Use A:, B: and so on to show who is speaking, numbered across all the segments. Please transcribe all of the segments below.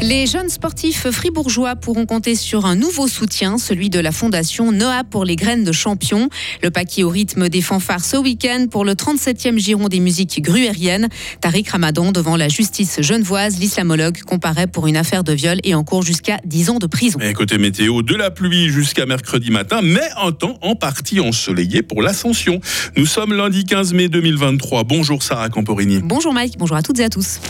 A: Les jeunes sportifs fribourgeois pourront compter sur un nouveau soutien, celui de la fondation Noah pour les graines de champions. Le paquet au rythme des fanfares ce week-end pour le 37e giron des musiques gruériennes. Tariq Ramadan devant la justice genevoise, l'islamologue comparaît pour une affaire de viol et en cours jusqu'à 10 ans de prison.
B: Et côté météo, de la pluie jusqu'à mercredi matin, mais un temps en partie ensoleillé pour l'ascension. Nous sommes lundi 15 mai 2023. Bonjour Sarah Camporini.
A: Bonjour Mike, bonjour à toutes et à tous.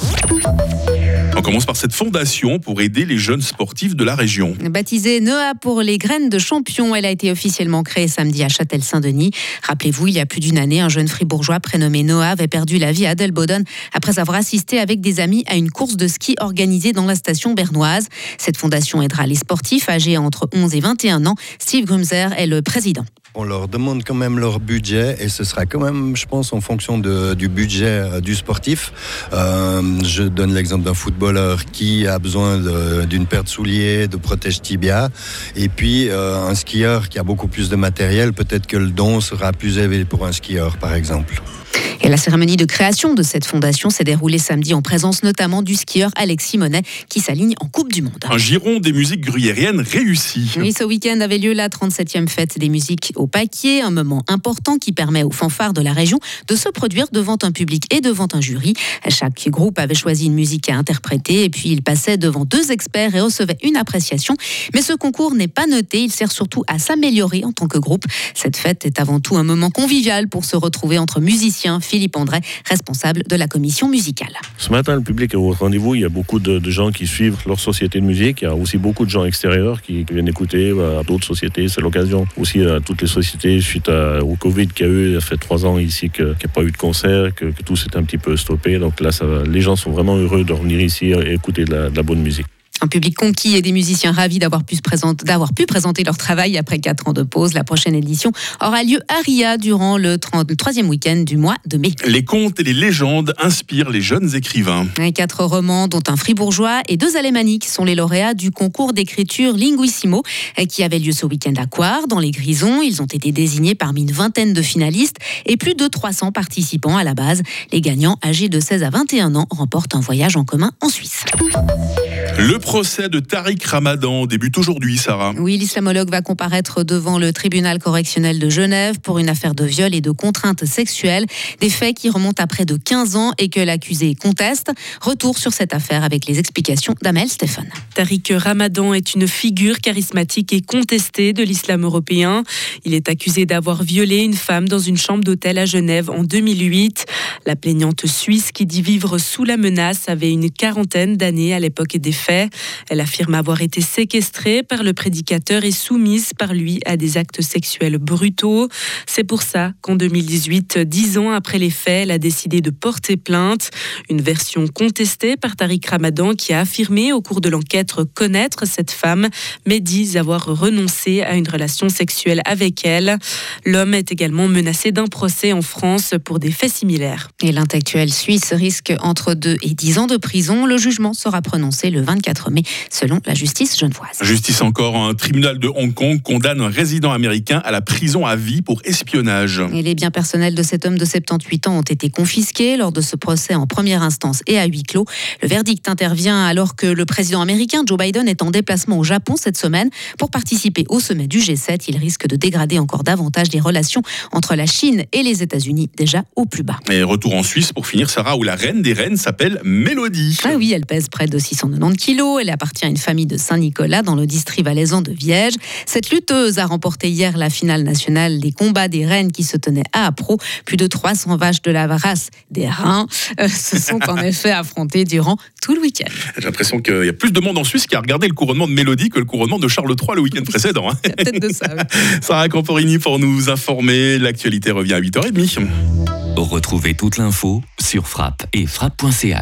B: On commence par cette fondation pour aider les jeunes sportifs de la région.
A: Baptisée Noah pour les graines de champion, elle a été officiellement créée samedi à Châtel-Saint-Denis. Rappelez-vous, il y a plus d'une année, un jeune fribourgeois prénommé Noah avait perdu la vie à Delboden après avoir assisté avec des amis à une course de ski organisée dans la station bernoise. Cette fondation aidera les sportifs âgés entre 11 et 21 ans. Steve Grumzer est le président
C: on leur demande quand même leur budget et ce sera quand même, je pense, en fonction du budget euh, du sportif. Euh, je donne l'exemple d'un footballeur qui a besoin d'une paire de souliers, de protège tibia, et puis euh, un skieur qui a beaucoup plus de matériel, peut-être que le don sera plus élevé pour un skieur, par exemple.
A: Et la cérémonie de création de cette fondation s'est déroulée samedi en présence notamment du skieur Alexis Monet qui s'aligne en Coupe du Monde.
B: Un giron des musiques gruyériennes réussi.
A: Oui, ce week-end avait lieu la 37e fête des musiques au Paquier, un moment important qui permet aux fanfares de la région de se produire devant un public et devant un jury. Chaque groupe avait choisi une musique à interpréter et puis il passait devant deux experts et recevait une appréciation. Mais ce concours n'est pas noté, il sert surtout à s'améliorer en tant que groupe. Cette fête est avant tout un moment convivial pour se retrouver entre musiciens, Philippe André, responsable de la commission musicale.
D: Ce matin, le public est au rendez-vous. Il y a beaucoup de, gens qui suivent leur société de musique. Il y a aussi beaucoup de gens extérieurs qui, viennent écouter à d'autres sociétés. C'est l'occasion aussi à toutes les sociétés, suite au Covid qu'il y a eu, il y a fait trois ans ici qu'il n'y a pas eu de concert, que, tout s'est un petit peu stoppé. Donc là, les gens sont vraiment heureux de revenir ici et écouter de la bonne musique.
A: Un public conquis et des musiciens ravis d'avoir pu, pu, présenter leur travail après quatre ans de pause. La prochaine édition aura lieu à Ria durant le, troisième week-end du mois de mai.
B: Les contes et les légendes inspirent les jeunes écrivains.
A: quatre romans, dont un fribourgeois et deux alémaniques, sont les lauréats du concours d'écriture Linguissimo qui avait lieu ce week-end à Coire, dans les Grisons. Ils ont été désignés parmi une vingtaine de finalistes et plus de 300 participants à la base. Les gagnants, âgés de 16 à 21 ans, remportent un voyage en commun en Suisse.
B: Le procès de Tariq Ramadan débute aujourd'hui, Sarah.
A: Oui, l'islamologue va comparaître devant le tribunal correctionnel de Genève pour une affaire de viol et de contrainte sexuelle. Des faits qui remontent à près de 15 ans et que l'accusé conteste. Retour sur cette affaire avec les explications d'Amel Stéphane.
E: Tariq Ramadan est une figure charismatique et contestée de l'islam européen. Il est accusé d'avoir violé une femme dans une chambre d'hôtel à Genève en 2008. La plaignante suisse qui dit vivre sous la menace avait une quarantaine d'années à l'époque des faits. Elle affirme avoir été séquestrée par le prédicateur et soumise par lui à des actes sexuels brutaux. C'est pour ça qu'en 2018, dix ans après les faits, elle a décidé de porter plainte. Une version contestée par Tariq Ramadan qui a affirmé au cours de l'enquête connaître cette femme, mais dit avoir renoncé à une relation sexuelle avec elle. L'homme est également menacé d'un procès en France pour des faits similaires.
A: Et l'intellectuel suisse risque entre 2 et 10 ans de prison. Le jugement sera prononcé le 24 mai, selon la justice genevoise.
B: Justice encore, un tribunal de Hong Kong condamne un résident américain à la prison à vie pour espionnage.
A: Et les biens personnels de cet homme de 78 ans ont été confisqués lors de ce procès en première instance et à huis clos. Le verdict intervient alors que le président américain Joe Biden est en déplacement au Japon cette semaine pour participer au sommet du G7. Il risque de dégrader encore davantage les relations entre la Chine et les États-Unis, déjà au plus bas.
B: Et retour en Suisse pour finir, Sarah, où la reine des reines s'appelle Mélodie.
A: Ah oui, elle pèse près de 690 kilos elle appartient à une famille de Saint-Nicolas dans le district valaisan de Viège. Cette lutteuse a remporté hier la finale nationale des combats des reines qui se tenaient à Apro. Plus de 300 vaches de la race des reins euh, se sont en effet affrontées durant tout le week-end.
B: J'ai l'impression qu'il y a plus de monde en Suisse qui a regardé le couronnement de Mélodie que le couronnement de Charles III le week-end précédent.
A: Hein. Peut-être de ça.
B: Sarah Camporini pour nous informer. L'actualité revient à 8h30.
F: Retrouvez toute l'info sur frappe et frappe.ch.